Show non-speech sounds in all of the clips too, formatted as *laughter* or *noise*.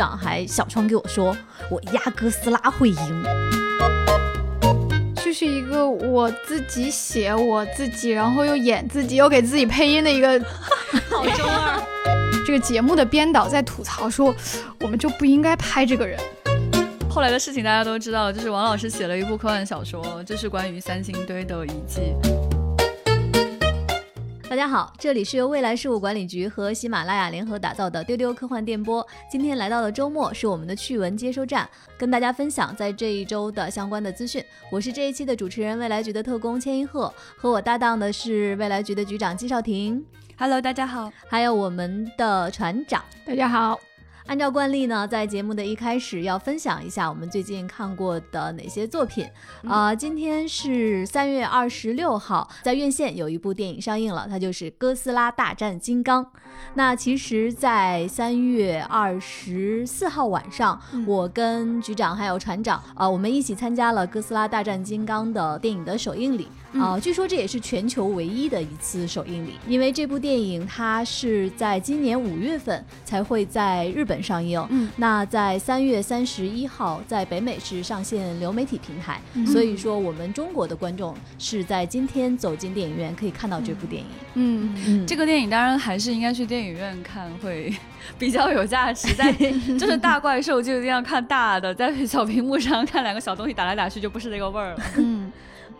长还小窗给我说，我压哥斯拉会赢。就是一个我自己写我自己，然后又演自己，又给自己配音的一个 *laughs* 好中二。这个节目的编导在吐槽说，我们就不应该拍这个人。后来的事情大家都知道了，就是王老师写了一部科幻小说，这是关于三星堆的遗迹。大家好，这里是由未来事务管理局和喜马拉雅联合打造的丢丢科幻电波。今天来到了周末，是我们的趣闻接收站，跟大家分享在这一周的相关的资讯。我是这一期的主持人，未来局的特工千一鹤，和我搭档的是未来局的局长季少廷。Hello，大家好。还有我们的船长，大家好。按照惯例呢，在节目的一开始要分享一下我们最近看过的哪些作品。啊，今天是三月二十六号，在院线有一部电影上映了，它就是《哥斯拉大战金刚》。那其实，在三月二十四号晚上，我跟局长还有船长啊，我们一起参加了《哥斯拉大战金刚》的电影的首映礼。啊，据说这也是全球唯一的一次首映礼，因为这部电影它是在今年五月份才会在日本上映，嗯，那在三月三十一号在北美是上线流媒体平台，所以说我们中国的观众是在今天走进电影院可以看到这部电影。嗯。嗯，这个电影当然还是应该去电影院看会 *laughs* 比较有价值，在 *laughs* 就是大怪兽就一定要看大的，在小屏幕上看两个小东西打来打去就不是那个味儿了。嗯。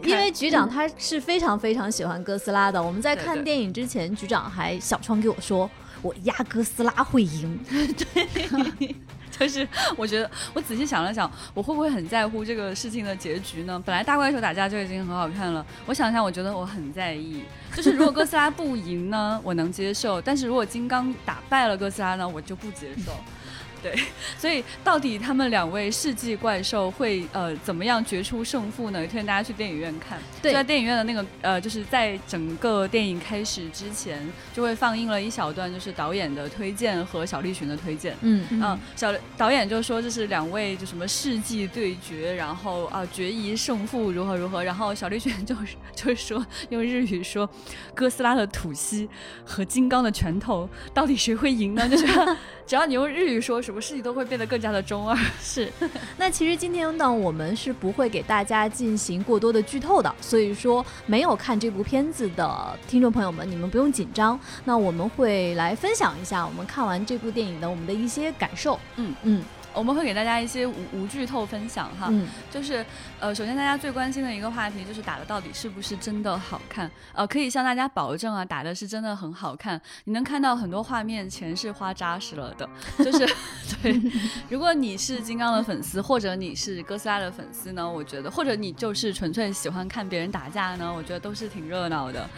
因为局长他是非常非常喜欢哥斯拉的，我们在看电影之前，局长还小窗给我说，我压哥斯拉会赢。*laughs* 对，就是我觉得我仔细想了想，我会不会很在乎这个事情的结局呢？本来大怪兽打架就已经很好看了，我想想，我觉得我很在意，就是如果哥斯拉不赢呢，我能接受；但是如果金刚打败了哥斯拉呢，我就不接受。对，所以到底他们两位世纪怪兽会呃怎么样决出胜负呢？推荐大家去电影院看。对，在电影院的那个呃，就是在整个电影开始之前，就会放映了一小段，就是导演的推荐和小栗旬的推荐。嗯嗯，小导演就说这是两位就什么世纪对决，然后啊决一胜负如何如何，然后小栗旬就是 *laughs* 就是说用日语说哥斯拉的吐息和金刚的拳头到底谁会赢呢？就是 *laughs* 只要你用日语说。什么事情都会变得更加的中二。*laughs* 是，那其实今天呢，我们是不会给大家进行过多的剧透的，所以说没有看这部片子的听众朋友们，你们不用紧张。那我们会来分享一下我们看完这部电影的我们的一些感受。嗯嗯。我们会给大家一些无无剧透分享哈，就是，呃，首先大家最关心的一个话题就是打的到底是不是真的好看？呃，可以向大家保证啊，打的是真的很好看。你能看到很多画面，钱是花扎实了的。*laughs* 就是，对，如果你是金刚的粉丝，或者你是哥斯拉的粉丝呢，我觉得，或者你就是纯粹喜欢看别人打架呢，我觉得都是挺热闹的。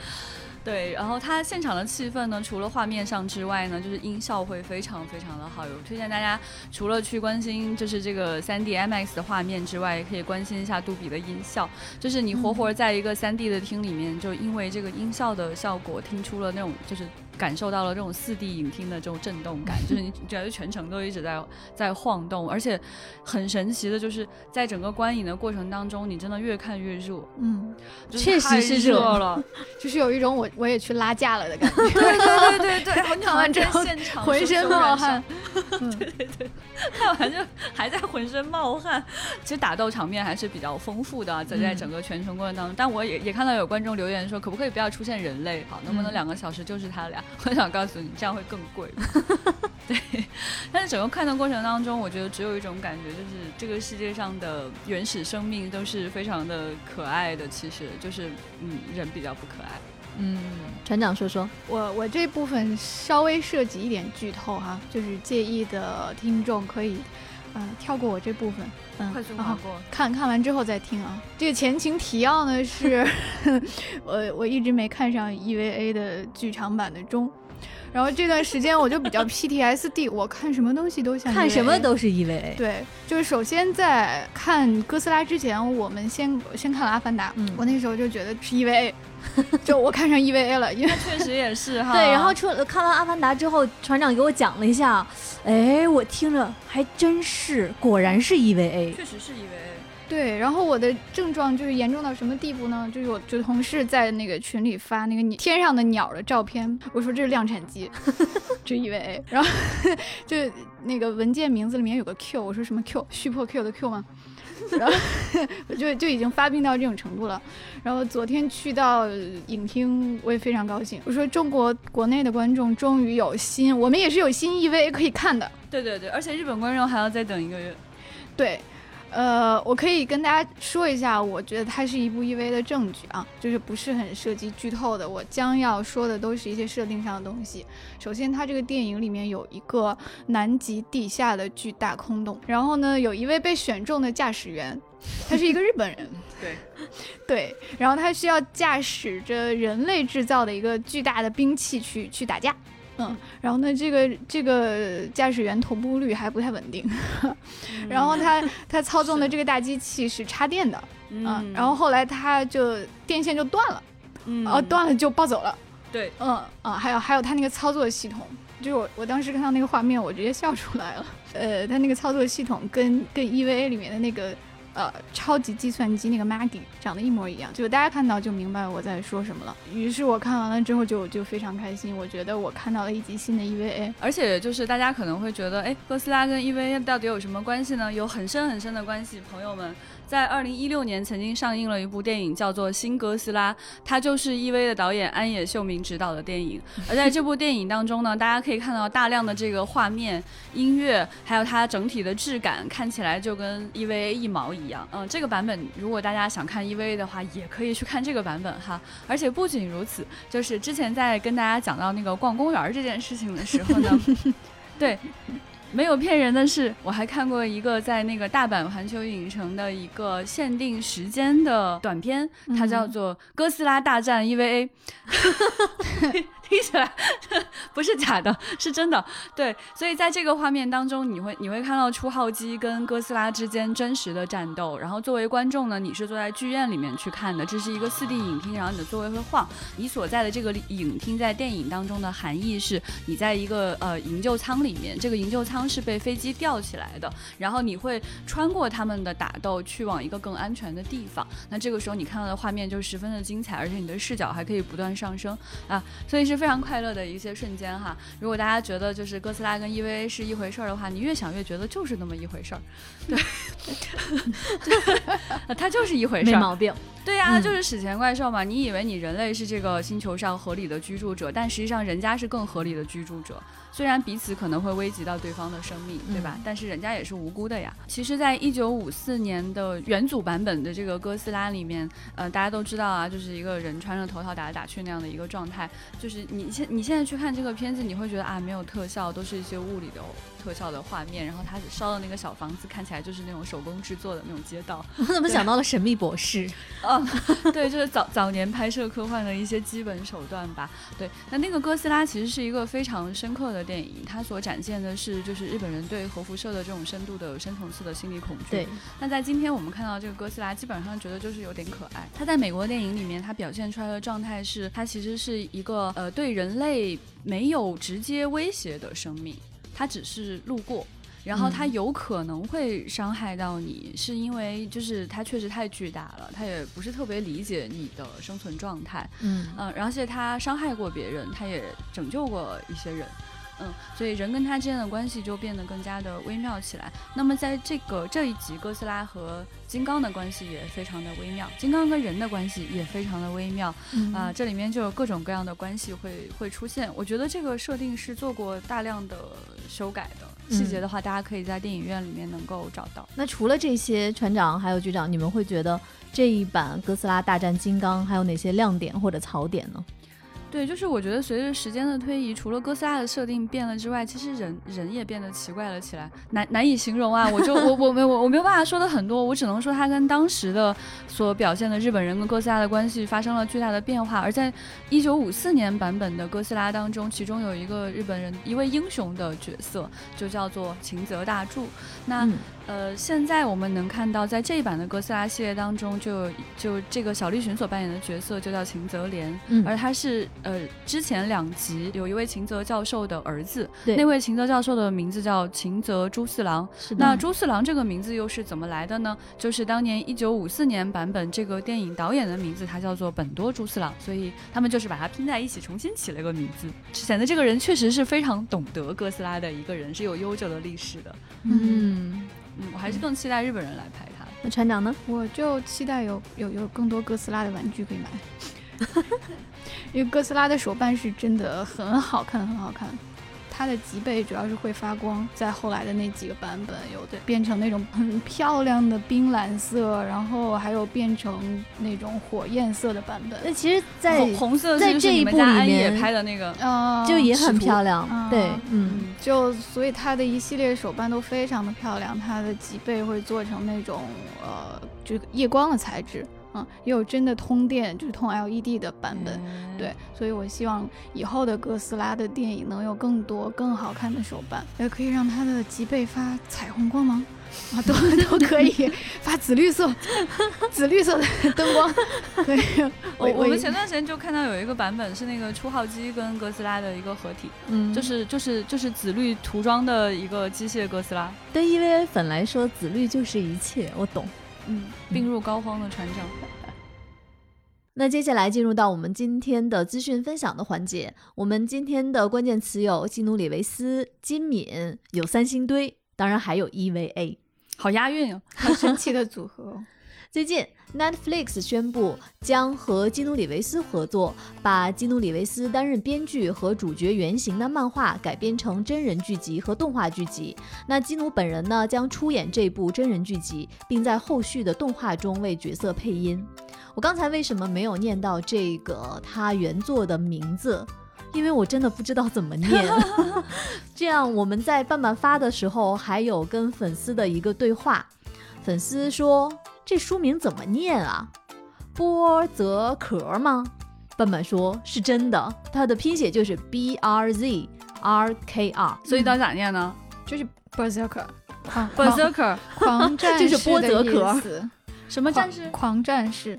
对，然后它现场的气氛呢，除了画面上之外呢，就是音效会非常非常的好。有推荐大家，除了去关心就是这个 3D IMAX 的画面之外，也可以关心一下杜比的音效。就是你活活在一个 3D 的厅里面，就因为这个音效的效果，听出了那种就是。感受到了这种四 D 影厅的这种震动感，*laughs* 就是你觉得全程都一直在在晃动，而且很神奇的就是在整个观影的过程当中，你真的越看越热，嗯，确实是热了，*laughs* 就是有一种我我也去拉架了的感觉，对对对对对，看完之后浑身冒汗，对对对，看完就还在浑身冒汗。其实打斗场面还是比较丰富的，在在整个全程过程当中，但我也也看到有观众留言说，可不可以不要出现人类，好，能不能两个小时就是他俩？我想告诉你，这样会更贵。*laughs* 对，但是整个看的过程当中，我觉得只有一种感觉，就是这个世界上的原始生命都是非常的可爱的。其实就是，嗯，人比较不可爱。嗯，船长说说，我我这部分稍微涉及一点剧透哈，就是介意的听众可以，嗯，跳过我这部分，嗯，快速划过，看看完之后再听啊。这个前情提要呢是，*laughs* 我我一直没看上 EVA 的剧场版的中。然后这段时间我就比较 *laughs* PTSD，我看什么东西都像看什么都是 EVA。对，就是首先在看哥斯拉之前，我们先先看了阿凡达，嗯我那时候就觉得是 EVA，*laughs* 就我看上 EVA 了，因为确实也是 *laughs* 哈。对，然后出看完阿凡达之后，船长给我讲了一下，哎，我听着还真是，果然是 EVA，确实是 EVA。对，然后我的症状就是严重到什么地步呢？就是我就同事在那个群里发那个天上的鸟的照片，我说这是量产机，*laughs* 这 EVA，然后就那个文件名字里面有个 Q，我说什么 Q，虚破 Q 的 Q 吗？然后就就已经发病到这种程度了。然后昨天去到影厅，我也非常高兴。我说中国国内的观众终于有新，我们也是有新 EVA 可以看的。对对对，而且日本观众还要再等一个月。对。呃，我可以跟大家说一下，我觉得它是一部 EV 的证据啊，就是不是很涉及剧透的。我将要说的都是一些设定上的东西。首先，它这个电影里面有一个南极地下的巨大空洞，然后呢，有一位被选中的驾驶员，他是一个日本人。*laughs* 对，对，然后他需要驾驶着人类制造的一个巨大的兵器去去打架。嗯，然后呢，这个这个驾驶员同步率还不太稳定，*laughs* 然后他他操纵的这个大机器是插电的，嗯，然后后来他就电线就断了，嗯，哦，断了就暴走了，对，嗯啊，还有还有他那个操作系统，就是我我当时看到那个画面，我直接笑出来了，呃，他那个操作系统跟跟 EVA 里面的那个。呃，超级计算机那个 Maggie 长得一模一样，就大家看到就明白我在说什么了。于是我看完了之后就就非常开心，我觉得我看到了一集新的 EVA。而且就是大家可能会觉得，哎，哥斯拉跟 EVA 到底有什么关系呢？有很深很深的关系，朋友们。在二零一六年，曾经上映了一部电影，叫做《新哥斯拉》，它就是 EV 的导演安野秀明执导的电影。而在这部电影当中呢，大家可以看到大量的这个画面、音乐，还有它整体的质感，看起来就跟 EVA 一毛一样。嗯，这个版本如果大家想看 EVA 的话，也可以去看这个版本哈。而且不仅如此，就是之前在跟大家讲到那个逛公园这件事情的时候呢，*laughs* 对。没有骗人的是，我还看过一个在那个大阪环球影城的一个限定时间的短片，它叫做《哥斯拉大战 EVA》。*laughs* 听起来不是假的，*laughs* 是真的。对，所以在这个画面当中，你会你会看到初号机跟哥斯拉之间真实的战斗。然后作为观众呢，你是坐在剧院里面去看的，这是一个四 D 影厅，然后你的座位会晃。你所在的这个影厅在电影当中的含义是，你在一个呃营救舱里面，这个营救舱是被飞机吊起来的，然后你会穿过他们的打斗，去往一个更安全的地方。那这个时候你看到的画面就十分的精彩，而且你的视角还可以不断上升啊，所以是。非常快乐的一些瞬间哈，如果大家觉得就是哥斯拉跟 EVA 是一回事儿的话，你越想越觉得就是那么一回事儿，对，*laughs* *laughs* 它就是一回事儿，没毛病。对呀，就是史前怪兽嘛。你以为你人类是这个星球上合理的居住者，但实际上人家是更合理的居住者。虽然彼此可能会危及到对方的生命，对吧？但是人家也是无辜的呀。其实，在一九五四年的元祖版本的这个哥斯拉里面，呃，大家都知道啊，就是一个人穿着头套打来打去那样的一个状态。就是你现你现在去看这个片子，你会觉得啊，没有特效，都是一些物理的特效的画面。然后他烧的那个小房子看起来就是那种手工制作的那种街道。*laughs* 我怎么想到了《神秘博士》？*laughs* 哦，对，*laughs* 就是早早年拍摄科幻的一些基本手段吧。对，那那个哥斯拉其实是一个非常深刻的。电影它所展现的是，就是日本人对核辐射的这种深度的深层次的心理恐惧。对。那在今天我们看到这个哥斯拉，基本上觉得就是有点可爱。它在美国电影里面，它表现出来的状态是，它其实是一个呃对人类没有直接威胁的生命，它只是路过。然后他有可能会伤害到你，是因为就是他确实太巨大了，他也不是特别理解你的生存状态。嗯嗯，而且他伤害过别人，他也拯救过一些人。嗯，所以人跟他之间的关系就变得更加的微妙起来。那么在这个这一集，哥斯拉和金刚的关系也非常的微妙，金刚跟人的关系也非常的微妙。啊，这里面就有各种各样的关系会会出现。我觉得这个设定是做过大量的修改的，细节的话大家可以在电影院里面能够找到。那除了这些，船长还有局长，你们会觉得这一版哥斯拉大战金刚还有哪些亮点或者槽点呢？对，就是我觉得随着时间的推移，除了哥斯拉的设定变了之外，其实人人也变得奇怪了起来，难难以形容啊！我就我我没我我没有办法说的很多，我只能说他跟当时的所表现的日本人跟哥斯拉的关系发生了巨大的变化。而在一九五四年版本的哥斯拉当中，其中有一个日本人一位英雄的角色，就叫做秦泽大柱。那呃，现在我们能看到，在这一版的哥斯拉系列当中，就就这个小栗旬所扮演的角色就叫秦泽廉，而他是。呃之前两集有一位秦泽教授的儿子，对，那位秦泽教授的名字叫秦泽朱四郎。是那朱四郎这个名字又是怎么来的呢？就是当年一九五四年版本这个电影导演的名字，他叫做本多朱四郎，所以他们就是把它拼在一起，重新起了一个名字，显得这个人确实是非常懂得哥斯拉的一个人，是有悠久的历史的。嗯嗯，我还是更期待日本人来拍它。那船长呢？我就期待有有有更多哥斯拉的玩具可以买。*laughs* 因为哥斯拉的手办是真的很好看，很好看。它的脊背主要是会发光，在后来的那几个版本有的变成那种很漂亮的冰蓝色，然后还有变成那种火焰色的版本。那其实，在红色在这一部里面拍的那个，呃，就也很漂亮。对，嗯，就所以它的一系列手办都非常的漂亮。它的脊背会做成那种呃，就夜光的材质。嗯，也有真的通电，就是通 LED 的版本，对，所以我希望以后的哥斯拉的电影能有更多更好看的手办，也可以让它的脊背发彩虹光芒，啊，都 *laughs* 都可以发紫绿色，紫绿色的灯光。可以，我我们前段时间就看到有一个版本是那个初号机跟哥斯拉的一个合体，嗯，就是就是就是紫绿涂装的一个机械哥斯拉。对 EVA 粉来说，紫绿就是一切，我懂。嗯，病入膏肓的船长。*laughs* 那接下来进入到我们今天的资讯分享的环节。我们今天的关键词有基努里维斯、金敏，有三星堆，当然还有 EVA，好押韵哦，很神奇的组合。*laughs* 最近，Netflix 宣布将和基努里维斯合作，把基努里维斯担任编剧和主角原型的漫画改编成真人剧集和动画剧集。那基努本人呢，将出演这部真人剧集，并在后续的动画中为角色配音。我刚才为什么没有念到这个他原作的名字？因为我真的不知道怎么念。*laughs* 这样我们在慢慢发的时候还有跟粉丝的一个对话，粉丝说。这书名怎么念啊？波泽壳吗？笨笨说是真的，它的拼写就是 B R Z R K R，所以到底咋念呢？就是 Berserker，啊，Berserker，狂战士，就是波泽壳，什么战士？狂战士，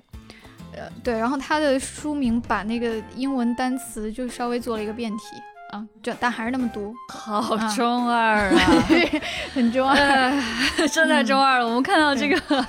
呃，对，然后它的书名把那个英文单词就稍微做了一个变体。啊，这但还是那么读，好中二啊，*laughs* 很中二，真太中二了。我们看到这个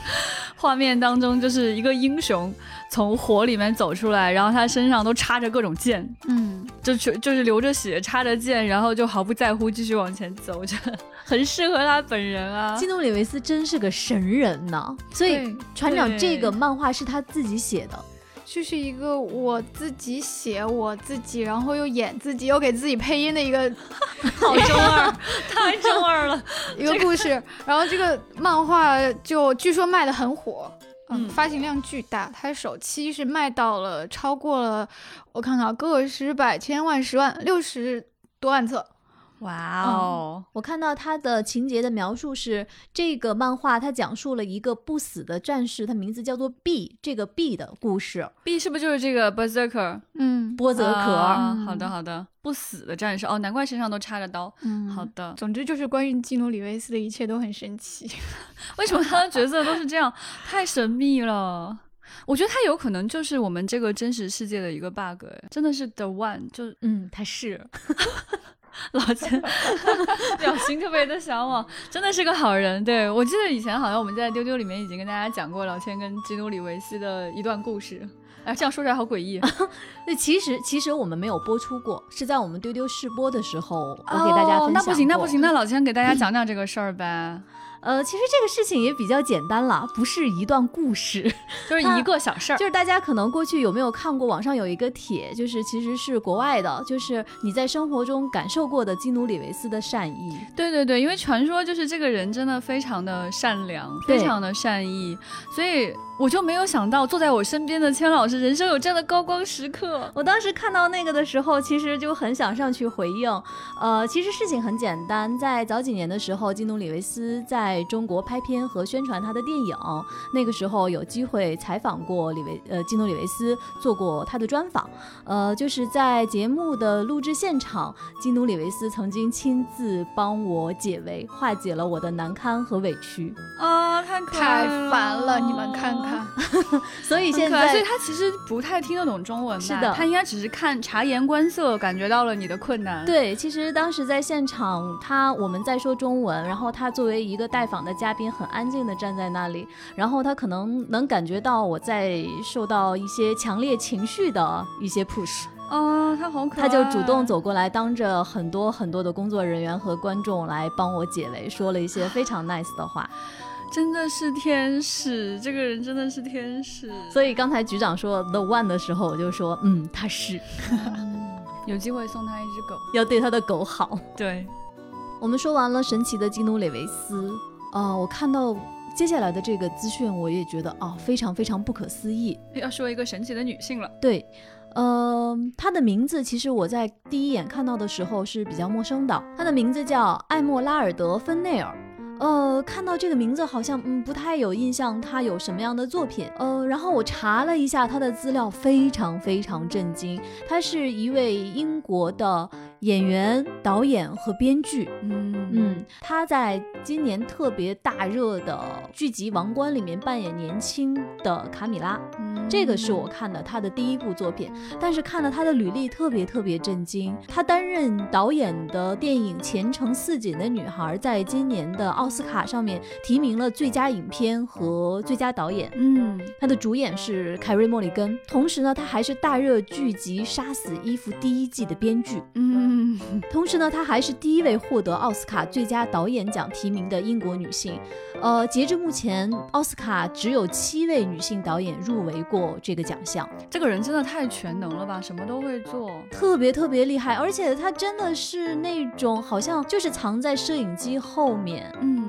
画面当中，就是一个英雄从火里面走出来，然后他身上都插着各种剑，嗯，就就就是流着血，插着剑，然后就毫不在乎，继续往前走，着，很适合他本人啊。基努里维斯真是个神人呢，所以船长这个漫画是他自己写的。就是一个我自己写我自己，然后又演自己，又给自己配音的一个，*laughs* 好中二，*laughs* 太中二了，*laughs* 一个故事。然后这个漫画就据说卖的很火，嗯，发行量巨大，它首期是卖到了超过了，我看看，个十百千万十万六十多万册。哇哦！我看到他的情节的描述是，这个漫画它讲述了一个不死的战士，他名字叫做 B，这个 B 的故事。B 是不是就是这个 Berserker？嗯，波泽壳。好的，好的，不死的战士哦，难怪身上都插着刀。嗯，好的。总之就是关于基努里维斯的一切都很神奇。*laughs* 为什么他的角色都是这样？*laughs* 太神秘了。我觉得他有可能就是我们这个真实世界的一个 bug，真的是 The One，就嗯，他是。*laughs* 老千 *laughs* 表情特别的向往，真的是个好人。对我记得以前好像我们在丢丢里面已经跟大家讲过老千跟基努里维斯的一段故事。哎，这样说出来好诡异。*laughs* 那其实其实我们没有播出过，是在我们丢丢试播的时候我给大家分享。那不行，那不行，那老千给大家讲讲这个事儿呗。呃，其实这个事情也比较简单了，不是一段故事，*laughs* 就是一个小事儿。就是大家可能过去有没有看过网上有一个帖，就是其实是国外的，就是你在生活中感受过的基努里维斯的善意。对对对，因为传说就是这个人真的非常的善良，非常的善意，所以。我就没有想到坐在我身边的千老师人生有这样的高光时刻。我当时看到那个的时候，其实就很想上去回应。呃，其实事情很简单，在早几年的时候，基努里维斯在中国拍片和宣传他的电影，那个时候有机会采访过李维，呃，基努里维斯做过他的专访。呃，就是在节目的录制现场，基努里维斯曾经亲自帮我解围，化解了我的难堪和委屈。啊，太可太烦了，你们看看。*laughs* 所以现在，所以他其实不太听得懂中文，是的，他应该只是看察言观色，感觉到了你的困难。对，其实当时在现场，他我们在说中文，然后他作为一个带访的嘉宾，很安静的站在那里，然后他可能能感觉到我在受到一些强烈情绪的一些 push。哦，他好可爱，他就主动走过来，当着很多很多的工作人员和观众来帮我解围，说了一些非常 nice 的话，真的是天使，这个人真的是天使。所以刚才局长说 the one 的时候，我就说，嗯，他是，*laughs* 有机会送他一只狗，要对他的狗好。对，我们说完了神奇的基努·里维斯，呃，我看到接下来的这个资讯，我也觉得啊，非常非常不可思议。要说一个神奇的女性了，对。呃，她的名字其实我在第一眼看到的时候是比较陌生的。她的名字叫艾莫拉尔德·芬内尔。呃，看到这个名字好像嗯不太有印象，她有什么样的作品？呃，然后我查了一下她的资料，非常非常震惊。她是一位英国的。演员、导演和编剧，嗯嗯，他在今年特别大热的剧集《王冠》里面扮演年轻的卡米拉，这个是我看的他的第一部作品。但是看了他的履历，特别特别震惊。他担任导演的电影《前程似锦的女孩》在今年的奥斯卡上面提名了最佳影片和最佳导演。嗯，他的主演是凯瑞·莫里根，同时呢，他还是大热剧集《杀死伊芙》第一季的编剧。嗯。嗯，同时呢，她还是第一位获得奥斯卡最佳导演奖提名的英国女性。呃，截至目前，奥斯卡只有七位女性导演入围过这个奖项。这个人真的太全能了吧，什么都会做，特别特别厉害。而且她真的是那种好像就是藏在摄影机后面，嗯嗯，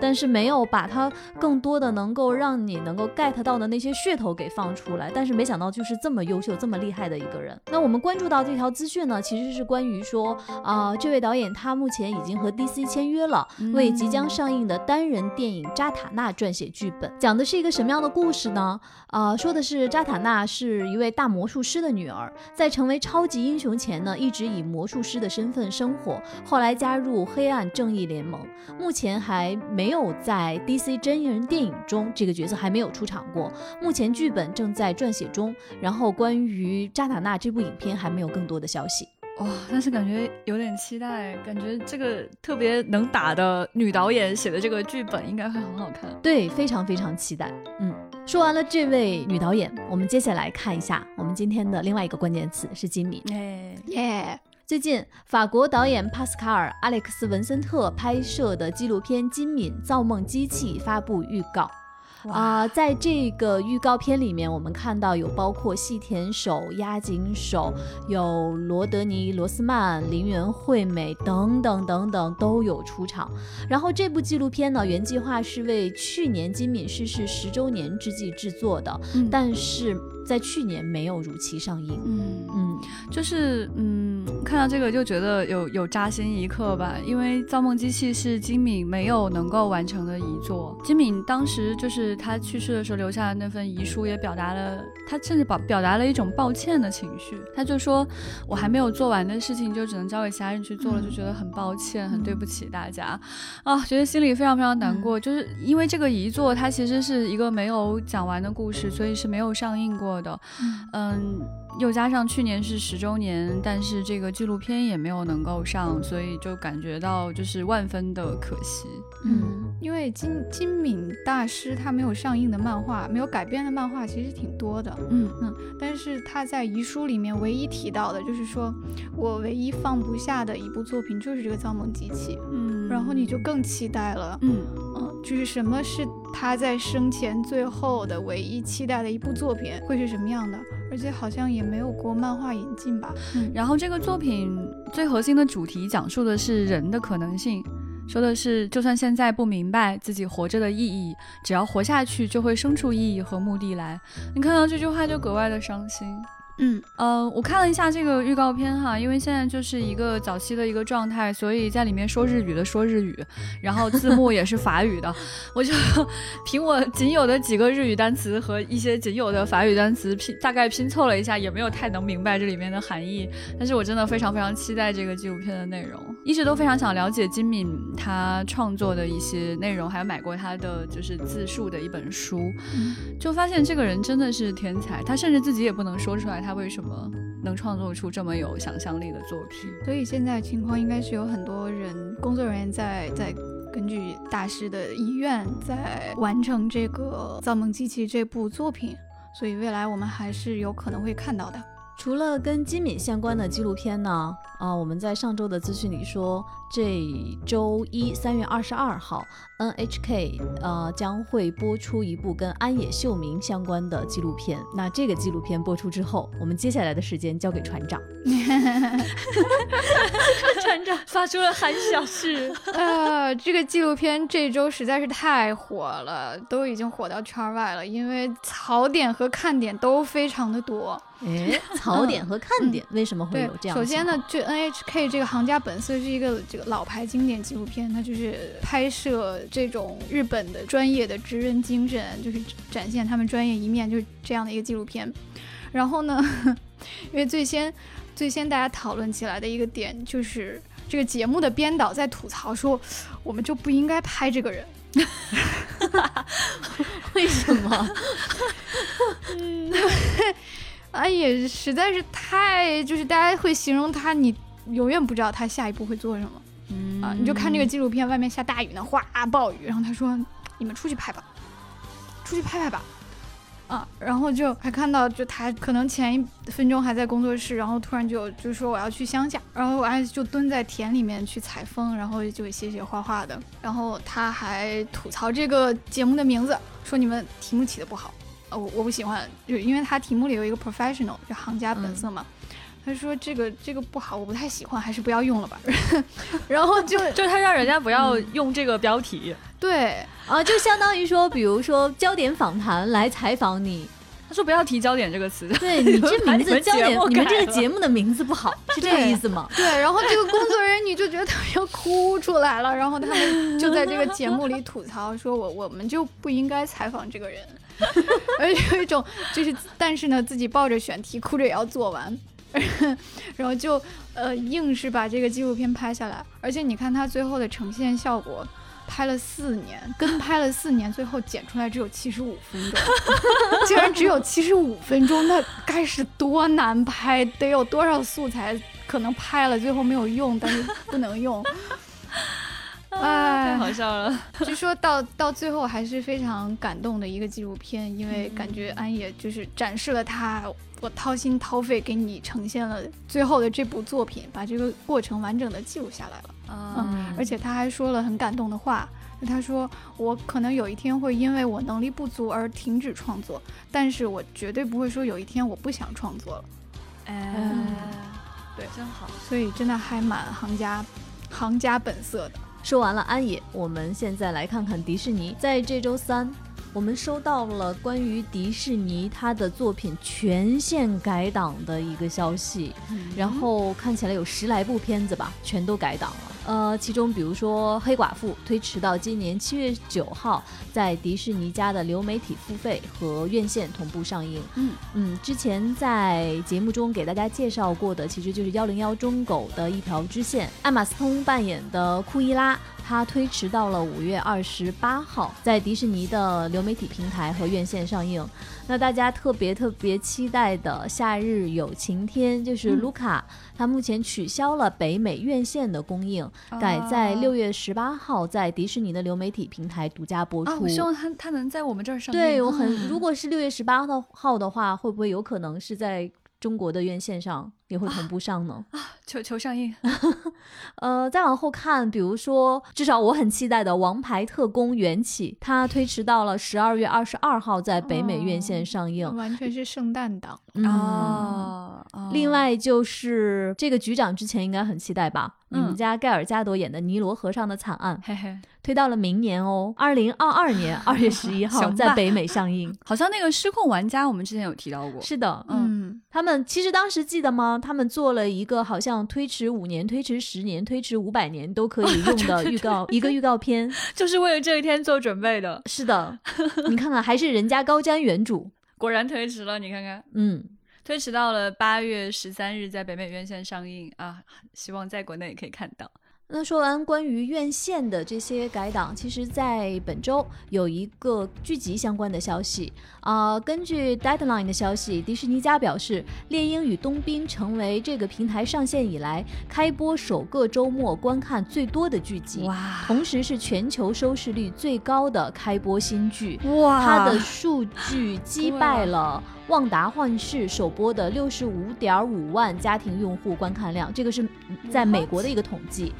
但是没有把他更多的能够让你能够 get 到的那些噱头给放出来。但是没想到就是这么优秀、这么厉害的一个人。那我们关注到这条资讯呢，其实是关于。于说啊，这位导演他目前已经和 DC 签约了，为即将上映的单人电影《扎塔纳》撰写剧本。讲的是一个什么样的故事呢？啊，说的是扎塔纳是一位大魔术师的女儿，在成为超级英雄前呢，一直以魔术师的身份生活，后来加入黑暗正义联盟，目前还没有在 DC 真人电影中这个角色还没有出场过。目前剧本正在撰写中，然后关于扎塔纳这部影片还没有更多的消息。哇，但是感觉有点期待，感觉这个特别能打的女导演写的这个剧本应该会很好看。对，非常非常期待。嗯，说完了这位女导演，我们接下来看一下我们今天的另外一个关键词是金敏。哎耶！最近法国导演帕斯卡尔·阿列克斯·文森特拍摄的纪录片《金敏造梦机器》发布预告。啊，在这个预告片里面，我们看到有包括细田守、押井守，有罗德尼·罗斯曼、林原惠美等等等等都有出场。然后这部纪录片呢，原计划是为去年金敏逝世十周年之际制作的，但是。在去年没有如期上映，嗯嗯，就是嗯，看到这个就觉得有有扎心一刻吧，因为《造梦机器》是金敏没有能够完成的遗作。金敏当时就是他去世的时候留下的那份遗书，也表达了他甚至表表达了一种抱歉的情绪。他就说：“我还没有做完的事情，就只能交给其他人去做了，就觉得很抱歉，很对不起大家啊，觉得心里非常非常难过。就是因为这个遗作，它其实是一个没有讲完的故事，所以是没有上映过。”的，嗯，又加上去年是十周年，但是这个纪录片也没有能够上，所以就感觉到就是万分的可惜。嗯，因为金金敏大师他没有上映的漫画，没有改编的漫画其实挺多的。嗯嗯，但是他在遗书里面唯一提到的就是说我唯一放不下的一部作品就是这个造梦机器。嗯，然后你就更期待了。嗯嗯，就是什么是他在生前最后的唯一期待的一部作品会是什么样的？而且好像也没有过漫画引进吧。嗯，然后这个作品最核心的主题讲述的是人的可能性。说的是，就算现在不明白自己活着的意义，只要活下去，就会生出意义和目的来。你看到这句话就格外的伤心。嗯呃，我看了一下这个预告片哈，因为现在就是一个早期的一个状态，所以在里面说日语的说日语，然后字幕也是法语的。我就凭我仅有的几个日语单词和一些仅有的法语单词拼，大概拼凑了一下，也没有太能明白这里面的含义。但是我真的非常非常期待这个纪录片的内容，一直都非常想了解金敏他创作的一些内容，还有买过他的就是自述的一本书，就发现这个人真的是天才，他甚至自己也不能说出来他。他为什么能创作出这么有想象力的作品？所以现在情况应该是有很多人工作人员在在根据大师的意愿在完成这个《造梦机器》这部作品，所以未来我们还是有可能会看到的。除了跟金敏相关的纪录片呢？啊，我们在上周的资讯里说，这周一三月二十二号，NHK 呃将会播出一部跟安野秀明相关的纪录片。那这个纪录片播出之后，我们接下来的时间交给船长。*laughs* 船长发出了含笑是，呃，这个纪录片这周实在是太火了，都已经火到圈外了，因为槽点和看点都非常的多。哎，*laughs* 槽点和看点为什么会有这样？首先呢，就 NHK 这个《行家本色》是一个这个老牌经典纪录片，它就是拍摄这种日本的专业的职人精神，就是展现他们专业一面，就是这样的一个纪录片。然后呢，*laughs* 因为最先最先大家讨论起来的一个点，就是这个节目的编导在吐槽说，我们就不应该拍这个人。*laughs* 为什么？*laughs* 嗯。啊，也实在是太，就是大家会形容他，你永远不知道他下一步会做什么。啊，你就看这个纪录片，外面下大雨呢，哗暴雨，然后他说：“你们出去拍吧，出去拍拍吧。”啊，然后就还看到，就他可能前一分钟还在工作室，然后突然就就说我要去乡下，然后我还就蹲在田里面去采风，然后就写写画画的。然后他还吐槽这个节目的名字，说你们题目起的不好。哦，我不喜欢，就因为他题目里有一个 professional，就行家本色嘛。他说这个这个不好，我不太喜欢，还是不要用了吧。*laughs* 然后就 *laughs* 就他让人家不要用这个标题。对啊，就相当于说，比如说焦点访谈来采访你，他说不要提焦点这个词。对 *laughs* 你这名字焦点，你们这个节目的名字不好，是这个意思吗？对，然后这个工作人员你就觉得他要哭出来了，然后他们就在这个节目里吐槽说，我我们就不应该采访这个人。而有一种就是，但是呢，自己抱着选题，哭着也要做完，*laughs* 然后就呃硬是把这个纪录片拍下来。而且你看它最后的呈现效果，拍了四年，跟拍了四年，最后剪出来只有七十五分钟，*laughs* 竟然只有七十五分钟，那该是多难拍，得有多少素材可能拍了最后没有用，但是不能用。*laughs* 哎太好笑了！据说到到最后还是非常感动的一个纪录片，因为感觉安野就是展示了他，我掏心掏肺给你呈现了最后的这部作品，把这个过程完整的记录下来了。嗯，而且他还说了很感动的话，他说我可能有一天会因为我能力不足而停止创作，但是我绝对不会说有一天我不想创作了。哎，对，真好，所以真的还蛮行家行家本色的。说完了安野，我们现在来看看迪士尼。在这周三，我们收到了关于迪士尼他的作品全线改档的一个消息，然后看起来有十来部片子吧，全都改档了。呃，其中比如说《黑寡妇》推迟到今年七月九号，在迪士尼家的流媒体付费和院线同步上映。嗯嗯，之前在节目中给大家介绍过的，其实就是幺零幺中狗的一条支线，艾玛斯通扮演的库伊拉。它推迟到了五月二十八号，在迪士尼的流媒体平台和院线上映。那大家特别特别期待的《夏日有晴天》就是卢卡，他目前取消了北美院线的公映，改在六月十八号在迪士尼的流媒体平台独家播出。我希望他他能在我们这儿上映。对我很，如果是六月十八号号的话，会不会有可能是在中国的院线上？也会同步上呢？啊，求求上映！*laughs* 呃，再往后看，比如说，至少我很期待的《王牌特工：缘起》，它推迟到了十二月二十二号在北美院线上映，完全是圣诞档啊。另外就是这个局长之前应该很期待吧？你们家盖尔加朵演的《尼罗河上的惨案》，嘿嘿，推到了明年哦，二零二二年二月十一 *laughs* 号在北美上映。好像那个失控玩家，我们之前有提到过。是的，嗯，他们其实当时记得吗？他们做了一个好像推迟五年、推迟十年、推迟五百年都可以用的预告，一个预告片，*laughs* 就是为了这一天做准备的。是的，*laughs* 你看看，还是人家高瞻远瞩，果然推迟了。你看看，嗯。推迟到了八月十三日，在北美院线上映啊，希望在国内也可以看到。那说完关于院线的这些改档，其实，在本周有一个剧集相关的消息啊。根据 Deadline 的消息，迪士尼家表示，《猎鹰与冬兵》成为这个平台上线以来开播首个周末观看最多的剧集，哇！同时是全球收视率最高的开播新剧，哇！它的数据击败了《旺达幻视》首播的六十五点五万家庭用户观看量，这个是在美国的一个统计。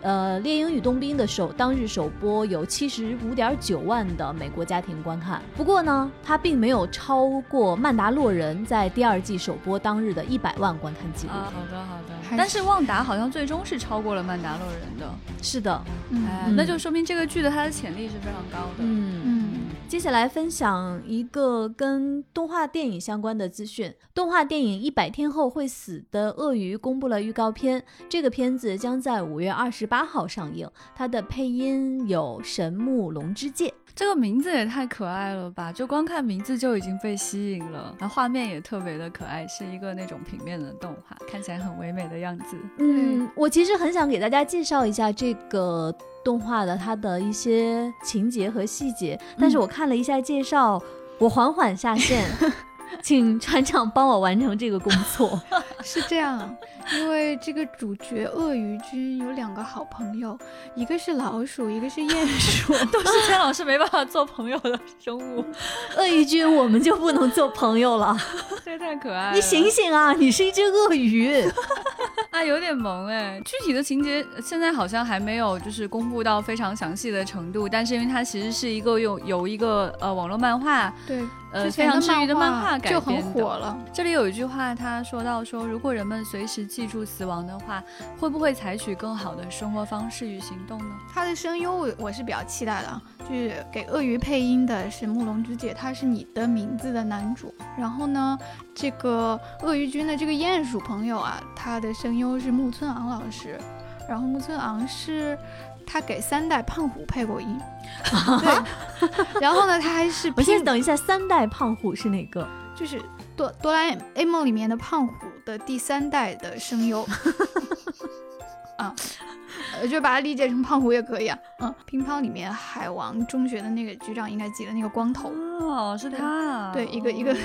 呃，《猎鹰与冬兵》的首当日首播有七十五点九万的美国家庭观看，不过呢，它并没有超过《曼达洛人》在第二季首播当日的一百万观看记录。好的，好的。但是旺达好像最终是超过了《曼达洛人》的。是的，哎，那就说明这个剧的它的潜力是非常高的。嗯嗯。接下来分享一个跟动画电影相关的资讯：动画电影《一百天后会死的鳄鱼》公布了预告片，这个片子将在五月二十八号上映。它的配音有神木龙之介。这个名字也太可爱了吧！就光看名字就已经被吸引了，然后画面也特别的可爱，是一个那种平面的动画，看起来很唯美的样子。嗯，我其实很想给大家介绍一下这个动画的它的一些情节和细节，但是我看了一下介绍，我缓缓下线，*laughs* *laughs* 请船长帮我完成这个工作。*laughs* 是这样。因为这个主角鳄鱼君有两个好朋友，一个是老鼠，一个是鼹鼠，*laughs* 都是天老师没办法做朋友的生物。鳄鱼君，我们就不能做朋友了？这太可爱了！你醒醒啊！你是一只鳄鱼。啊，有点萌哎。具体的情节现在好像还没有就是公布到非常详细的程度，但是因为它其实是一个有有一个呃网络漫画，对，呃非常治愈的漫画改就很火了。这里有一句话，他说到说，如果人们随时记住死亡的话，会不会采取更好的生活方式与行动呢？他的声优我我是比较期待的啊，就是给鳄鱼配音的是木龙之介，他是你的名字的男主。然后呢，这个鳄鱼君的这个鼹鼠朋友啊，他的声优是木村昂老师。然后木村昂是他给三代胖虎配过音，*laughs* 对。*laughs* 然后呢，他还是我先等一下，三代胖虎是哪个？就是哆哆啦 A 梦里面的胖虎。的第三代的声优 *laughs* 啊，就把它理解成胖虎也可以啊。嗯，乒乓里面海王中学的那个局长应该记得那个光头哦，是他。对，一个一个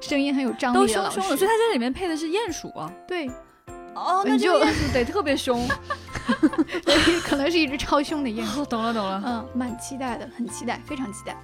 声音很有张力的老师。都凶凶的，所以他在里面配的是鼹鼠啊。对，哦，那就鼹鼠得特别凶，可能是一只超凶的鼹鼠。*laughs* 懂了懂了，嗯，蛮期待的，很期待，非常期待。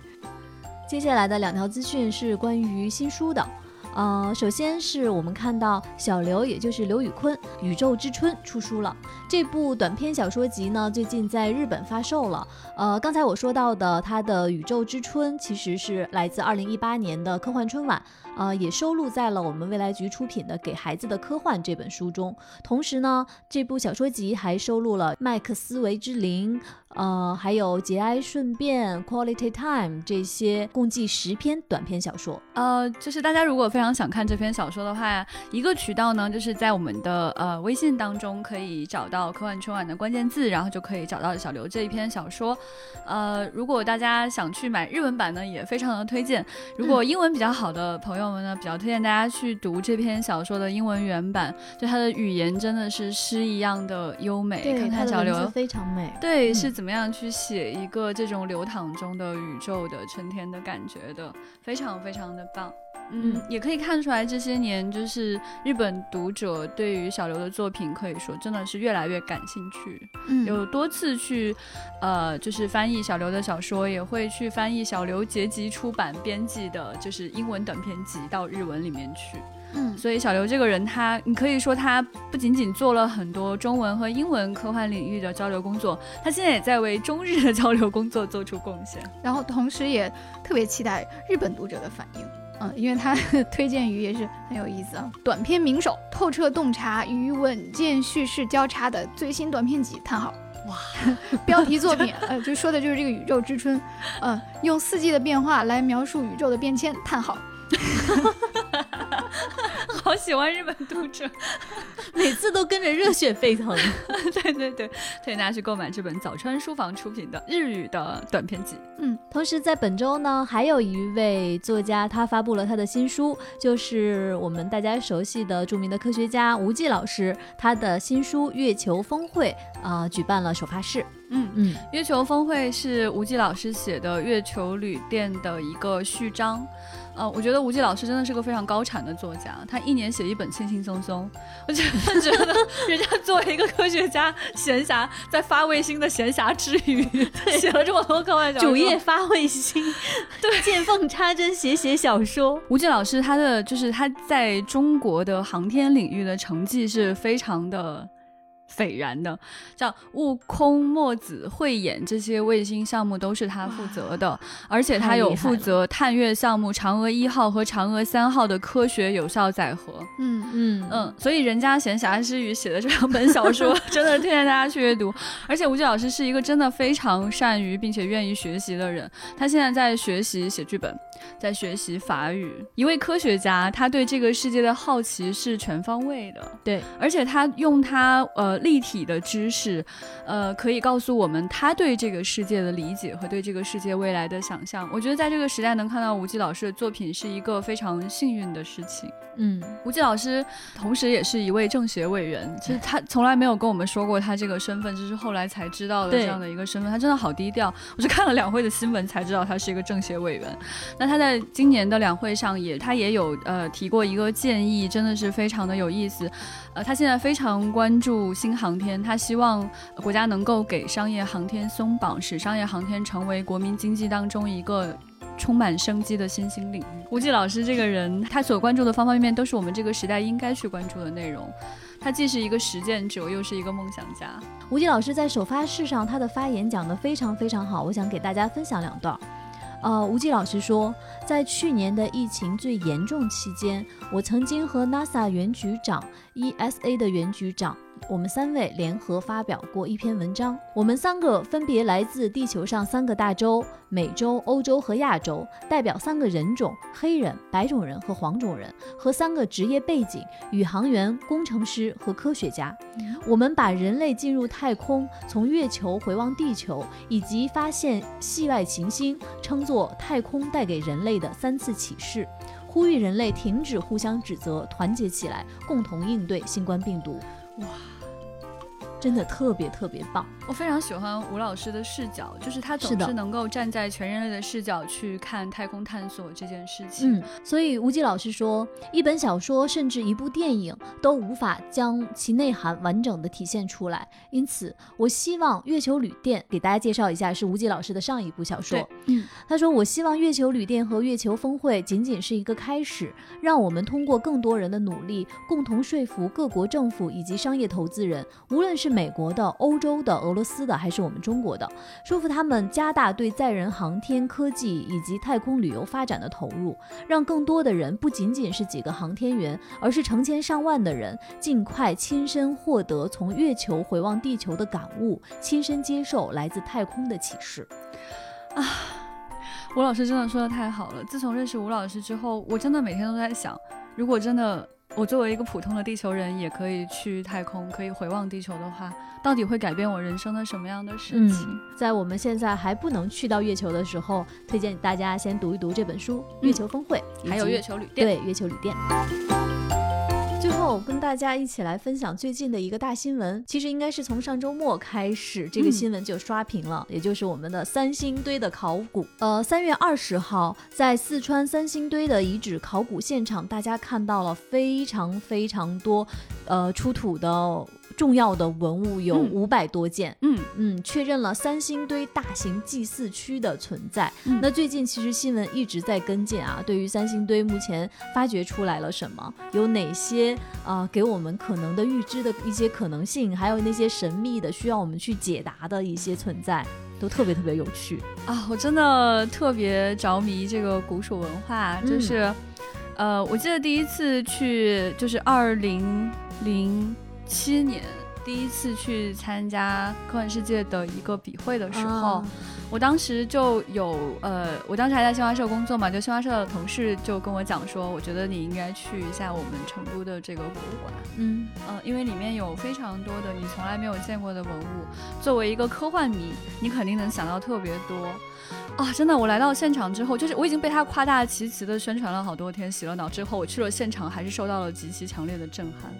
接下来的两条资讯是关于新书的。呃，首先是我们看到小刘，也就是刘宇坤，《宇宙之春》出书了。这部短篇小说集呢，最近在日本发售了。呃，刚才我说到的他的《宇宙之春》，其实是来自二零一八年的科幻春晚，呃，也收录在了我们未来局出品的《给孩子的科幻》这本书中。同时呢，这部小说集还收录了《麦克斯韦之灵》。呃，还有节哀顺变、Quality Time 这些共计十篇短篇小说。呃，就是大家如果非常想看这篇小说的话，一个渠道呢，就是在我们的呃微信当中可以找到科幻春晚的关键字，然后就可以找到小刘这一篇小说。呃，如果大家想去买日文版呢，也非常的推荐。如果英文比较好的朋友们呢，比较推荐大家去读这篇小说的英文原版，就它的语言真的是诗一样的优美。看看小刘非常美。对，是。怎么样去写一个这种流淌中的宇宙的春天的感觉的，非常非常的棒。嗯，也可以看出来这些年就是日本读者对于小刘的作品可以说真的是越来越感兴趣。嗯，有多次去，呃，就是翻译小刘的小说，也会去翻译小刘结集出版编辑的，就是英文短篇集到日文里面去。嗯，所以小刘这个人，他你可以说他不仅仅做了很多中文和英文科幻领域的交流工作，他现在也在为中日的交流工作做出贡献。然后同时也特别期待日本读者的反应，嗯，因为他推荐语也是很有意思啊。短篇名手，透彻洞察与稳健叙事交叉的最新短篇集，叹号。哇，*laughs* 标题作品，呃，就说的就是这个宇宙之春，呃，用四季的变化来描述宇宙的变迁，叹号。*laughs* 好喜欢日本读者，*laughs* 每次都跟着热血沸腾。*laughs* 对对对，推荐大家去购买这本早川书房出品的日语的短篇集。嗯，同时在本周呢，还有一位作家他发布了他的新书，就是我们大家熟悉的著名的科学家吴忌老师，他的新书《月球峰会》啊举办了首发式。嗯嗯，月球峰会是吴忌老师写的《月球旅店》的一个序章。呃，我觉得吴忌老师真的是个非常高产的作家，他一年写一本轻轻松松。我真的 *laughs* 觉得，人家作为一个科学家，闲暇在发卫星的闲暇之余，写了这么多科幻小说，主页发卫星，对，见缝插针写写小说。吴忌老师他的就是他在中国的航天领域的成绩是非常的。斐然的，像悟空、墨子、慧眼这些卫星项目都是他负责的，而且他有负责探月项目嫦娥一号和嫦娥三号的科学有效载荷。嗯嗯嗯，所以人家闲暇之余写的这两本小说，*laughs* 真的推荐大家去阅读。而且吴忌老师是一个真的非常善于并且愿意学习的人，他现在在学习写剧本。在学习法语，一位科学家，他对这个世界的好奇是全方位的，对，而且他用他呃立体的知识，呃，可以告诉我们他对这个世界的理解和对这个世界未来的想象。我觉得在这个时代能看到吴忌老师的作品是一个非常幸运的事情。嗯，吴忌老师同时也是一位政协委员，其实他从来没有跟我们说过他这个身份，这是后来才知道的这样的一个身份。他真的好低调，我是看了两会的新闻才知道他是一个政协委员。那他在今年的两会上也，他也有呃提过一个建议，真的是非常的有意思。呃，他现在非常关注新航天，他希望国家能够给商业航天松绑，使商业航天成为国民经济当中一个。充满生机的新兴领域。吴季老师这个人，他所关注的方方面面都是我们这个时代应该去关注的内容。他既是一个实践者，又是一个梦想家。吴季老师在首发式上，他的发言讲得非常非常好，我想给大家分享两段。呃，吴季老师说，在去年的疫情最严重期间，我曾经和 NASA 原局长、ESA 的原局长。我们三位联合发表过一篇文章，我们三个分别来自地球上三个大洲：美洲、欧洲和亚洲，代表三个人种：黑人、白种人和黄种人，和三个职业背景：宇航员、工程师和科学家。我们把人类进入太空、从月球回望地球以及发现系外行星称作太空带给人类的三次启示，呼吁人类停止互相指责，团结起来，共同应对新冠病毒。哇！真的特别特别棒，我非常喜欢吴老师的视角，就是他总是能够站在全人类的视角去看太空探索这件事情。嗯，所以吴极老师说，一本小说甚至一部电影都无法将其内涵完整的体现出来。因此，我希望《月球旅店》给大家介绍一下，是吴极老师的上一部小说。嗯，他说：“我希望《月球旅店》和《月球峰会》仅仅是一个开始，让我们通过更多人的努力，共同说服各国政府以及商业投资人，无论是。”美国的、欧洲的、俄罗斯的，还是我们中国的，说服他们加大对载人航天科技以及太空旅游发展的投入，让更多的人不仅仅是几个航天员，而是成千上万的人，尽快亲身获得从月球回望地球的感悟，亲身接受来自太空的启示。啊，吴老师真的说的太好了！自从认识吴老师之后，我真的每天都在想，如果真的。我作为一个普通的地球人，也可以去太空，可以回望地球的话，到底会改变我人生的什么样的事情？在我们现在还不能去到月球的时候，推荐大家先读一读这本书《月球峰会》，还有《月球旅店》。对，《月球旅店》。最后跟大家一起来分享最近的一个大新闻，其实应该是从上周末开始，这个新闻就刷屏了，也就是我们的三星堆的考古。呃，三月二十号，在四川三星堆的遗址考古现场，大家看到了非常非常多，呃，出土的。重要的文物有五百多件，嗯。嗯，确认了三星堆大型祭祀区的存在。那最近其实新闻一直在跟进啊，对于三星堆目前发掘出来了什么，有哪些啊给我们可能的预知的一些可能性，还有那些神秘的需要我们去解答的一些存在，都特别特别有趣。啊！我真的特别着迷这个古蜀文化，就是，呃，我记得第一次去就是二零零七年。第一次去参加科幻世界的一个笔会的时候，我当时就有呃，我当时还在新华社工作嘛，就新华社的同事就跟我讲说，我觉得你应该去一下我们成都的这个博物馆，嗯嗯，因为里面有非常多的你从来没有见过的文物，作为一个科幻迷，你肯定能想到特别多啊！真的，我来到现场之后，就是我已经被他夸大其词的宣传了好多天，洗了脑之后，我去了现场，还是受到了极其强烈的震撼。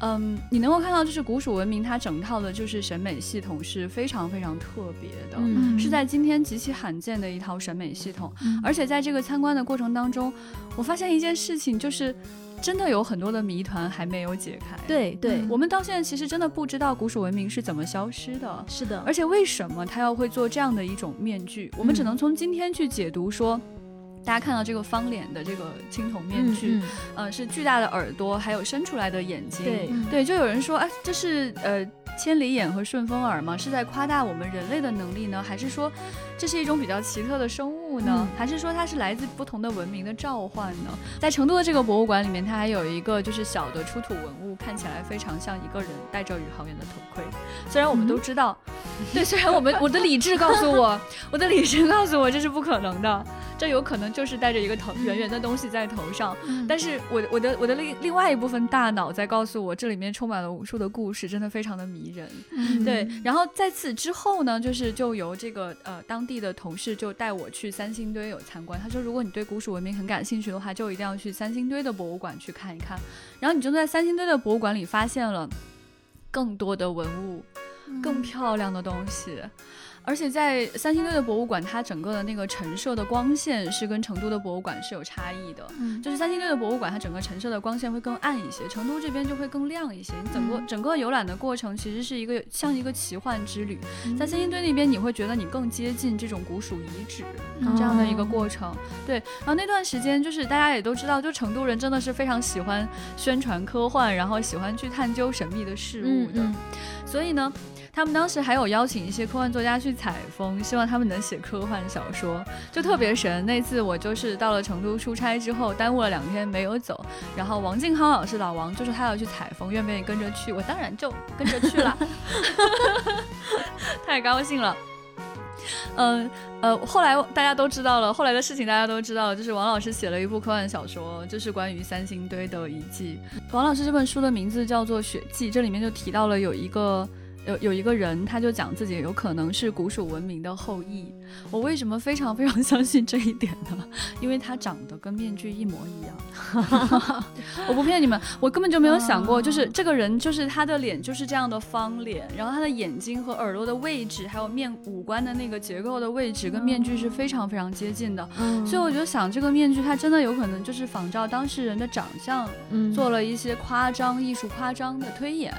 嗯，你能够看到，就是古蜀文明它整套的，就是审美系统是非常非常特别的，是在今天极其罕见的一套审美系统。而且在这个参观的过程当中，我发现一件事情，就是真的有很多的谜团还没有解开。对对，我们到现在其实真的不知道古蜀文明是怎么消失的。是的，而且为什么他要会做这样的一种面具？我们只能从今天去解读说。大家看到这个方脸的这个青铜面具，呃，是巨大的耳朵，还有伸出来的眼睛。对对，就有人说，哎，这是呃千里眼和顺风耳吗？是在夸大我们人类的能力呢，还是说这是一种比较奇特的生物呢？还是说它是来自不同的文明的召唤呢？在成都的这个博物馆里面，它还有一个就是小的出土文物，看起来非常像一个人戴着宇航员的头盔。虽然我们都知道，*laughs* 对，虽然我们我的理智告诉我，*laughs* 我的理智告诉我这是不可能的。这有可能就是带着一个头圆圆的东西在头上，但是我我的我的另另外一部分大脑在告诉我，这里面充满了无数的故事，真的非常的迷人。对，然后在此之后呢，就是就由这个呃当地的同事就带我去三星堆有参观。他说，如果你对古蜀文明很感兴趣的话，就一定要去三星堆的博物馆去看一看。然后你就在三星堆的博物馆里发现了更多的文物，更漂亮的东西。而且在三星堆的博物馆，它整个的那个陈设的光线是跟成都的博物馆是有差异的。嗯，就是三星堆的博物馆，它整个陈设的光线会更暗一些，成都这边就会更亮一些。你整个整个游览的过程其实是一个像一个奇幻之旅，在三星堆那边你会觉得你更接近这种古蜀遗址这样的一个过程。对，然后那段时间就是大家也都知道，就成都人真的是非常喜欢宣传科幻，然后喜欢去探究神秘的事物的，所以呢。他们当时还有邀请一些科幻作家去采风，希望他们能写科幻小说，就特别神。那次我就是到了成都出差之后，耽误了两天没有走。然后王靖康老师老王就说他要去采风，愿不愿意跟着去？我当然就跟着去了，*laughs* 太高兴了。嗯呃，后来大家都知道了，后来的事情大家都知道了，就是王老师写了一部科幻小说，就是关于三星堆的遗迹。王老师这本书的名字叫做《雪迹》，这里面就提到了有一个。有有一个人，他就讲自己有可能是古蜀文明的后裔。我为什么非常 *laughs* 非常相信这一点呢？因为他长得跟面具一模一样。*laughs* 我不骗你们，我根本就没有想过，就是这个人，就是他的脸就是这样的方脸，然后他的眼睛和耳朵的位置，还有面五官的那个结构的位置，跟面具是非常非常接近的。所以我就想，这个面具它真的有可能就是仿照当事人的长相，做了一些夸张、艺术夸张的推演，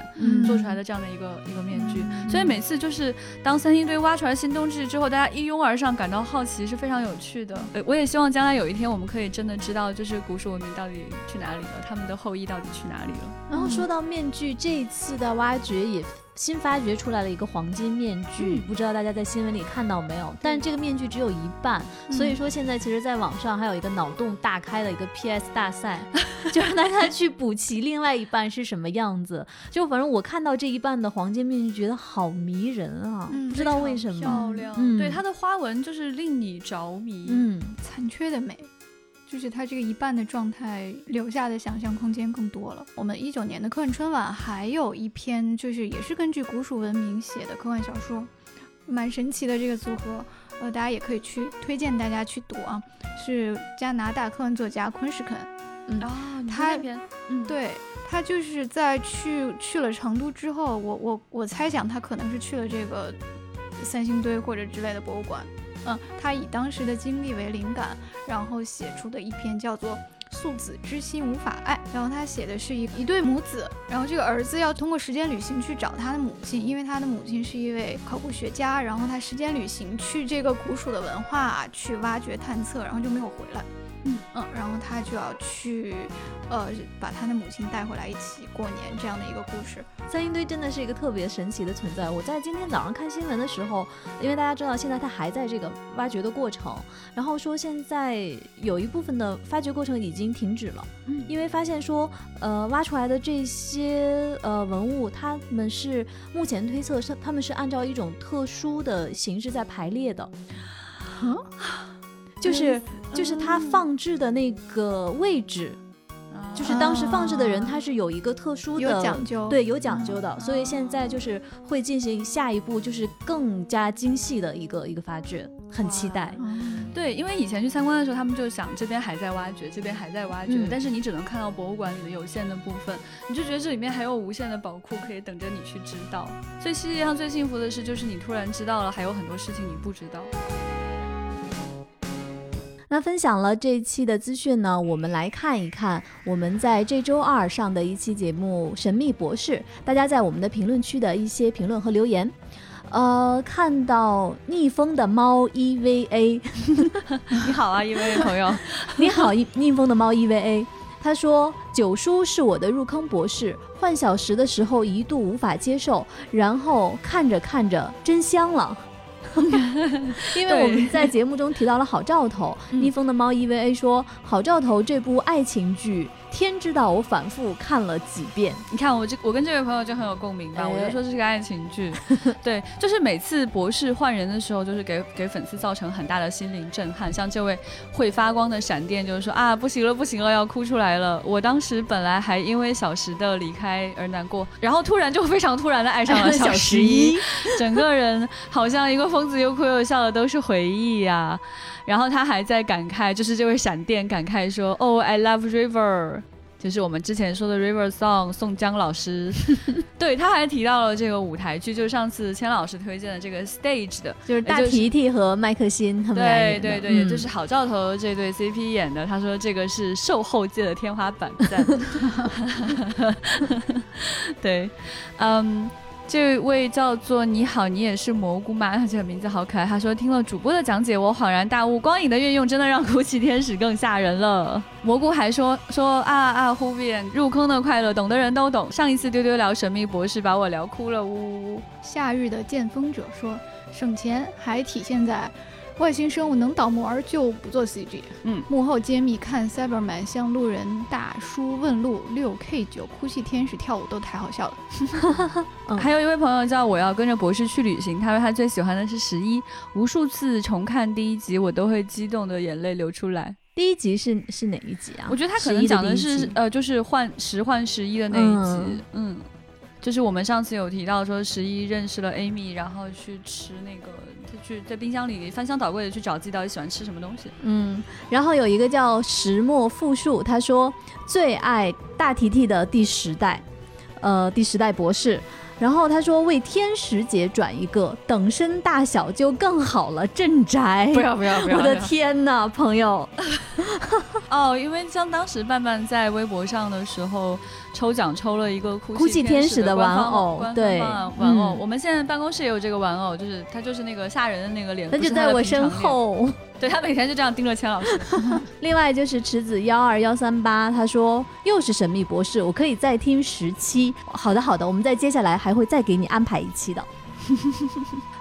做出来的这样的一个一个面。面具，所以每次就是当三星堆挖出来新东西之后，大家一拥而上，感到好奇是非常有趣的。呃，我也希望将来有一天，我们可以真的知道，就是古蜀文明到底去哪里了，他们的后裔到底去哪里了。然后说到面具，这一次的挖掘也。新发掘出来了一个黄金面具，不知道大家在新闻里看到没有？但是这个面具只有一半，所以说现在其实，在网上还有一个脑洞大开的一个 PS 大赛，*laughs* 就让大家去补齐另外一半是什么样子。就反正我看到这一半的黄金面具，觉得好迷人啊，不知道为什么漂亮。对它的花纹就是令你着迷，嗯，残缺的美。就是它这个一半的状态留下的想象空间更多了。我们一九年的科幻春晚还有一篇，就是也是根据古蜀文明写的科幻小说，蛮神奇的这个组合，呃，大家也可以去推荐大家去读啊。是加拿大科幻作家昆士肯，嗯，他那篇，嗯，对他就是在去去了成都之后，我我我猜想他可能是去了这个三星堆或者之类的博物馆。嗯，他以当时的经历为灵感，然后写出的一篇叫做《素子之心无法爱。然后他写的是一一对母子，然后这个儿子要通过时间旅行去找他的母亲，因为他的母亲是一位考古学家，然后他时间旅行去这个古蜀的文化去挖掘探测，然后就没有回来。嗯嗯，然后他就要去，呃，把他的母亲带回来一起过年这样的一个故事。三星堆真的是一个特别神奇的存在。我在今天早上看新闻的时候，因为大家知道现在它还在这个挖掘的过程，然后说现在有一部分的发掘过程已经停止了，嗯，因为发现说，呃，挖出来的这些呃文物，他们是目前推测是他们是按照一种特殊的形式在排列的，嗯，*laughs* 就是。就是它放置的那个位置，就是当时放置的人他是有一个特殊的讲究，对，有讲究的，所以现在就是会进行下一步，就是更加精细的一个一个发掘，很期待。对，因为以前去参观的时候，他们就想这边还在挖掘，这边还在挖掘，但是你只能看到博物馆里的有限的部分，你就觉得这里面还有无限的宝库可以等着你去知道。所以世界上最幸福的事，就是你突然知道了，还有很多事情你不知道。那分享了这一期的资讯呢，我们来看一看我们在这周二上的一期节目《神秘博士》，大家在我们的评论区的一些评论和留言。呃，看到逆风的猫 EVA，*laughs* 你好啊，EVA 朋友，*laughs* 你好，逆风的猫 EVA，他说九叔是我的入坑博士，换小时的时候一度无法接受，然后看着看着真香了。*laughs* 因为我们在节目中提到了好兆头，逆风的猫 EVA 说好兆头这部爱情剧。天知道，我反复看了几遍。你看，我这我跟这位朋友就很有共鸣吧？我就说这是个爱情剧，*laughs* 对，就是每次博士换人的时候，就是给给粉丝造成很大的心灵震撼。像这位会发光的闪电，就是说啊，不行了，不行了，要哭出来了。我当时本来还因为小时的离开而难过，然后突然就非常突然的爱上了小十一，*laughs* 整个人好像一个疯子，又哭又笑的都是回忆呀。然后他还在感慨，就是这位闪电感慨说：“哦，I love river。”就是我们之前说的 River Song，宋江老师，*laughs* 对他还提到了这个舞台剧，就是上次千老师推荐的这个 Stage 的，就是大提提和麦克辛他们对对对，也就是好兆头这对 CP 演的。他说这个是售后界的天花板，赞。*laughs* 对，嗯。这位叫做你好，你也是蘑菇吗？这个名字好可爱。他说听了主播的讲解，我恍然大悟，光影的运用真的让哭泣天使更吓人了。蘑菇还说说啊啊，忽变入坑的快乐，懂的人都懂。上一次丢丢聊神秘博士，把我聊哭了，呜呜呜。夏日的剑锋者说省钱还体现在。外星生物能倒模儿就不做 CG。嗯，幕后揭秘看 Cyberman 向路人大叔问路，六 K 九哭泣天使跳舞都太好笑了。*laughs* 还有一位朋友叫我要跟着博士去旅行，他说他最喜欢的是十一，无数次重看第一集我都会激动的眼泪流出来。第一集是是哪一集啊？我觉得他可能讲的是呃，就是换十换十一的那一集。嗯，就是我们上次有提到说十一认识了 Amy，然后去吃那个。去在冰箱里翻箱倒柜的去找自己到底喜欢吃什么东西。嗯，然后有一个叫石墨复数，他说最爱大提提的第十代，呃，第十代博士。然后他说为天使姐转一个，等身大小就更好了。镇宅，不要不要不要！我的天哪，朋友。*laughs* 哦，因为像当时伴伴在微博上的时候。抽奖抽了一个哭泣天使的玩偶，对，玩偶。我们现在办公室也有这个玩偶，就是他就是那个吓人的那个脸，他就在我身后。对他每天就这样盯着钱老师。*laughs* 另外就是池子幺二幺三八，他说又是神秘博士，我可以再听十期。好的好的，我们在接下来还会再给你安排一期的。*laughs*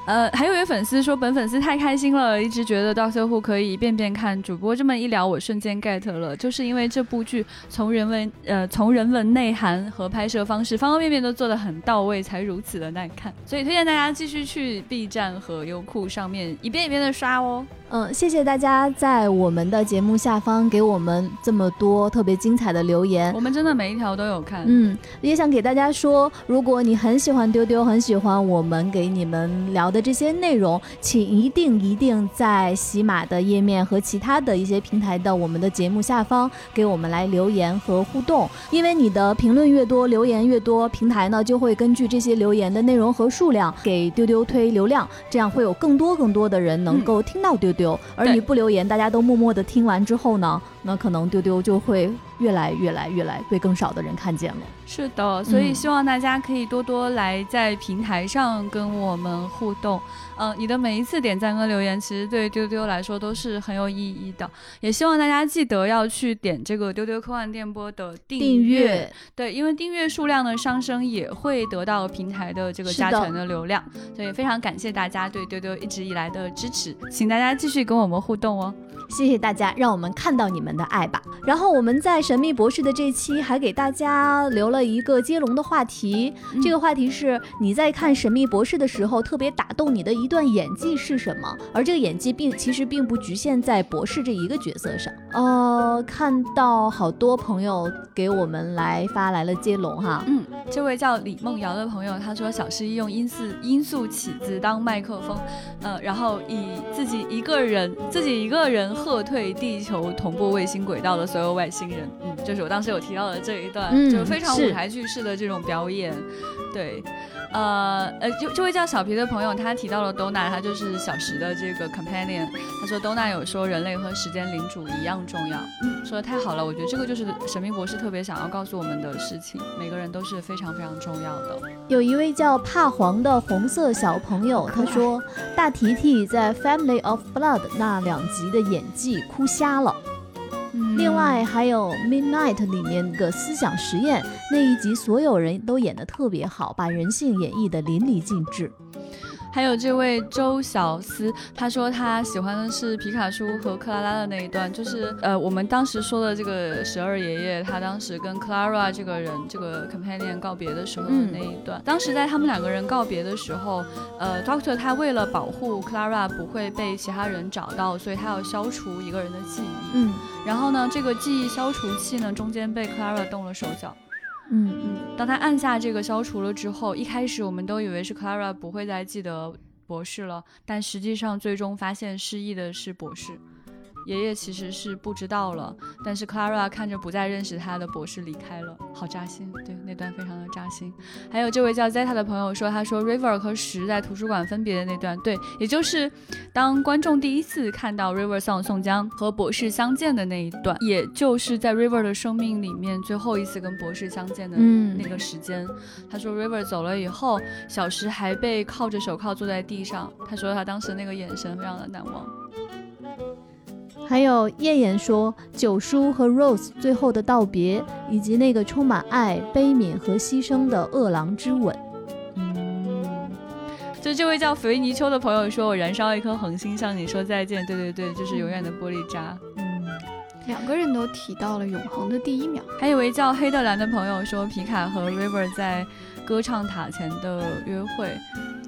呃，还有一位粉丝说，本粉丝太开心了，一直觉得 Doctor Who 可以一遍遍看。主播这么一聊，我瞬间 get 了，就是因为这部剧从人文呃从人文内涵和拍摄方式方方面面都做得很到位，才如此的耐看。所以推荐大家继续去 B 站和优酷上面一遍一遍的刷哦。嗯，谢谢大家在我们的节目下方给我们这么多特别精彩的留言，我们真的每一条都有看。嗯，也想给大家说，如果你很喜欢丢丢，很喜欢我们给你们聊的。这些内容，请一定一定在喜马的页面和其他的一些平台的我们的节目下方给我们来留言和互动，因为你的评论越多，留言越多，平台呢就会根据这些留言的内容和数量给丢丢推流量，这样会有更多更多的人能够听到丢丢。而你不留言，大家都默默的听完之后呢，那可能丢丢就会。越来越来越来被更少的人看见了。是的，所以希望大家可以多多来在平台上跟我们互动。嗯，你的每一次点赞跟留言，其实对丢丢来说都是很有意义的。也希望大家记得要去点这个丢丢科幻电波的订阅。对，因为订阅数量的上升也会得到平台的这个加权的流量。所以非常感谢大家对丢丢一直以来的支持，请大家继续跟我们互动哦。谢谢大家，让我们看到你们的爱吧。然后我们在神秘博士的这期还给大家留了一个接龙的话题，这个话题是你在看神秘博士的时候特别打动你的一段演技是什么？而这个演技并其实并不局限在博士这一个角色上。呃，看到好多朋友给我们来发来了接龙哈，嗯，这位叫李梦瑶的朋友他说小十一用音四音速起子当麦克风，呃，然后以自己一个人自己一个人。喝退地球同步卫星轨道的所有外星人，嗯，就是我当时有提到的这一段，就是非常舞台剧式的这种表演，对，呃呃，就这位叫小皮的朋友，他提到了 Dona，他就是小石的这个 companion，他说 Dona 有说人类和时间领主一样重要，说的太好了，我觉得这个就是神秘博士特别想要告诉我们的事情，每个人都是非常非常重要的。有一位叫怕黄的红色小朋友，他说大提提在 Family of Blood 那两集的演技哭瞎了。另外还有 Midnight 里面的思想实验那一集，所有人都演得特别好，把人性演绎得淋漓尽致。还有这位周小思，他说他喜欢的是皮卡丘和克拉拉的那一段，就是呃我们当时说的这个十二爷爷，他当时跟 Clara 这个人这个 companion 告别的时候的那一段。当时在他们两个人告别的时候，呃，Doctor 他为了保护 Clara 不会被其他人找到，所以他要消除一个人的记忆。嗯，然后呢，这个记忆消除器呢中间被 Clara 动了手脚。嗯嗯，当他按下这个消除了之后，一开始我们都以为是 Clara 不会再记得博士了，但实际上最终发现失忆的是博士。爷爷其实是不知道了，但是 Clara 看着不再认识他的博士离开了，好扎心。对，那段非常的扎心。还有这位叫 Zeta 的朋友说，他说 River 和石在图书馆分别的那段，对，也就是当观众第一次看到 River 向宋江和博士相见的那一段，也就是在 River 的生命里面最后一次跟博士相见的那个时间。他说 River 走了以后，小石还被铐着手铐坐在地上，他说他当时那个眼神非常的难忘。还有燕燕说，九叔和 Rose 最后的道别，以及那个充满爱、悲悯和牺牲的饿狼之吻。嗯，就这位叫弗维尼丘的朋友说，我燃烧一颗恒星向你说再见。对对对，就是永远的玻璃渣。嗯，两个人都提到了永恒的第一秒。还有位叫黑的蓝的朋友说，皮卡和 River 在歌唱塔前的约会。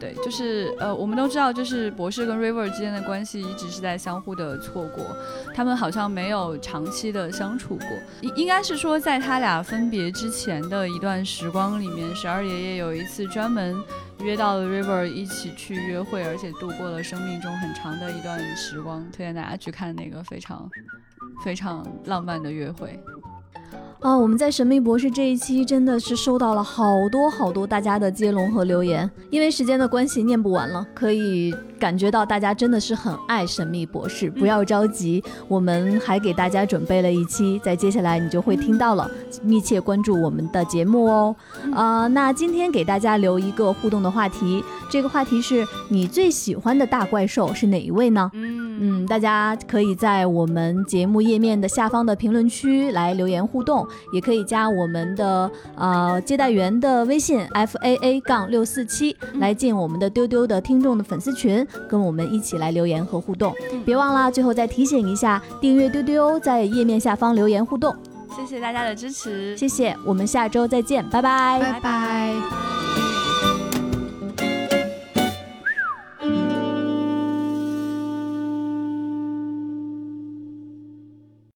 对，就是呃，我们都知道，就是博士跟 River 之间的关系一直是在相互的错过，他们好像没有长期的相处过。应应该是说，在他俩分别之前的一段时光里面，十二爷爷有一次专门约到了 River 一起去约会，而且度过了生命中很长的一段时光。推荐大家去看那个非常非常浪漫的约会。啊，我们在神秘博士这一期真的是收到了好多好多大家的接龙和留言，因为时间的关系念不完了，可以感觉到大家真的是很爱神秘博士。不要着急，我们还给大家准备了一期，在接下来你就会听到了，密切关注我们的节目哦。啊，那今天给大家留一个互动的话题，这个话题是你最喜欢的大怪兽是哪一位呢？嗯嗯，大家可以在我们节目页面的下方的评论区来留言互动。也可以加我们的呃接待员的微信 f a a 杠六四七来进我们的丢丢的听众的粉丝群，跟我们一起来留言和互动。别忘了，最后再提醒一下，订阅丢丢，在页面下方留言互动。谢谢大家的支持，谢谢，我们下周再见，拜拜，拜拜。